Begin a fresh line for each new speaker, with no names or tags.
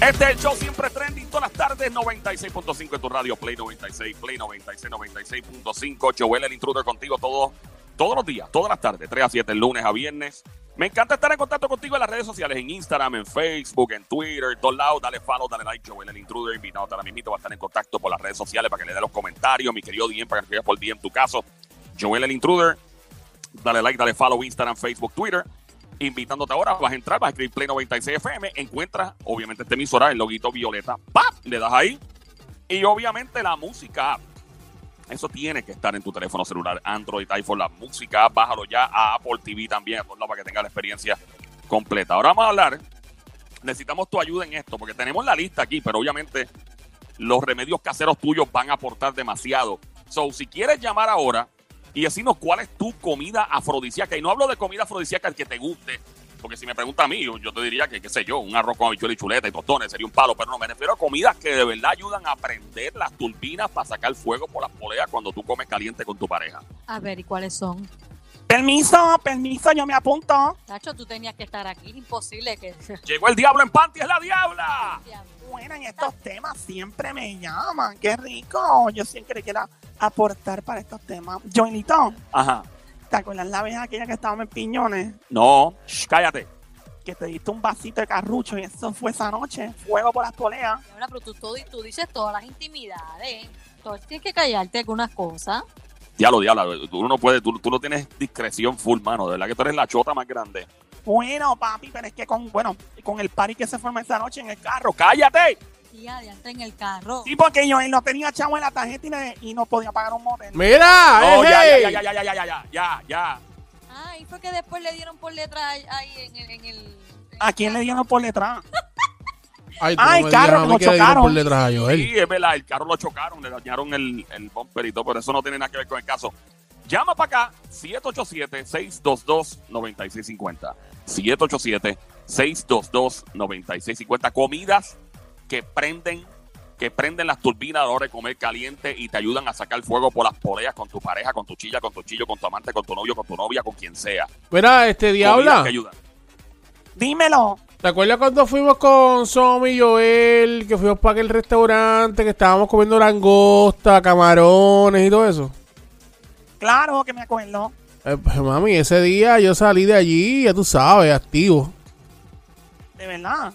Este es el show siempre trending todas las tardes, 96.5 en tu radio, Play 96, Play 96, 96.5. Joel el intruder contigo todos, todos los días, todas las tardes, 3 a 7, lunes a viernes. Me encanta estar en contacto contigo en las redes sociales, en Instagram, en Facebook, en Twitter, en todos lados. Dale follow, dale like, Joel el intruder, invitado ahora mismo, va a estar en contacto por las redes sociales para que le dé los comentarios, mi querido DM, para que escribas por DM tu caso. Joel el intruder, dale like, dale follow, Instagram, Facebook, Twitter invitándote ahora. Vas a entrar, vas a escribir Play 96 FM. Encuentras, obviamente, este emisora, el loguito violeta. ¡Pap! Le das ahí. Y obviamente la música. Eso tiene que estar en tu teléfono celular, Android, iPhone, la música. Bájalo ya a Apple TV también, para que tenga la experiencia completa. Ahora vamos a hablar. Necesitamos tu ayuda en esto, porque tenemos la lista aquí, pero obviamente los remedios caseros tuyos van a aportar demasiado. So, si quieres llamar ahora, y decirnos cuál es tu comida afrodisíaca. Y no hablo de comida afrodisíaca que te guste, porque si me pregunta a mí, yo, te diría que, qué sé yo, un arroz con habichuela y chuleta y tostones sería un palo, pero no, me refiero a comidas que de verdad ayudan a prender las turbinas para sacar fuego por las poleas cuando tú comes caliente con tu pareja.
A ver, ¿y cuáles son?
Permiso, permiso, yo me apunto.
Tacho, tú tenías que estar aquí, imposible que...
Llegó el diablo en panty, es la diabla.
Bueno, en estos temas siempre me llaman, qué rico. Yo siempre quiero aportar para estos temas. Joelito,
Ajá.
¿te acuerdas la vez aquella que estábamos en Piñones?
No, shh, cállate.
Que te diste un vasito de carrucho y eso fue esa noche. Fuego por las poleas.
Ahora, pero tú, tú, tú dices todas las intimidades. Tú tienes que callarte algunas cosas.
Diablo, diablo, tú no puedes, tú, tú no tienes discreción full, mano. De verdad que tú eres la chota más grande.
Bueno, papi, pero es que con, bueno, con el party que se forma esta noche en el carro,
cállate.
Tía, de en el carro.
Sí, porque yo él no tenía chavo en la tarjeta y, no podía pagar un motel.
Mira,
oh,
eh,
No,
ya,
ya, ya, ya, ya, ya, ya, ya, ya, ya.
Ah, y fue que después le dieron por letra ahí- en el... En el
¿A quién le dieron por detrás?
Ay, ah, tú
carro, lo chocaron.
por detrás a
Sí, es verdad, el carro lo chocaron, le dañaron el, el bumper y todo, pero eso no tiene nada que ver con el caso. Llama para acá, 787-622-9650. 787-622-9650. Comidas que prenden, que prenden las turbinas a la hora de comer caliente y te ayudan a sacar fuego por las poleas con tu pareja, con tu chilla, con tu chillo, con tu amante, con tu novio, con tu novia, con quien sea.
Mira, este diabla.
que ayudan.
Dímelo.
¿Te acuerdas cuando fuimos con Somi y Joel? Que fuimos para aquel restaurante que estábamos comiendo langosta, camarones y todo eso.
Claro que me acuerdo.
Eh, pues, mami, ese día yo salí de allí, ya tú sabes, activo.
De verdad.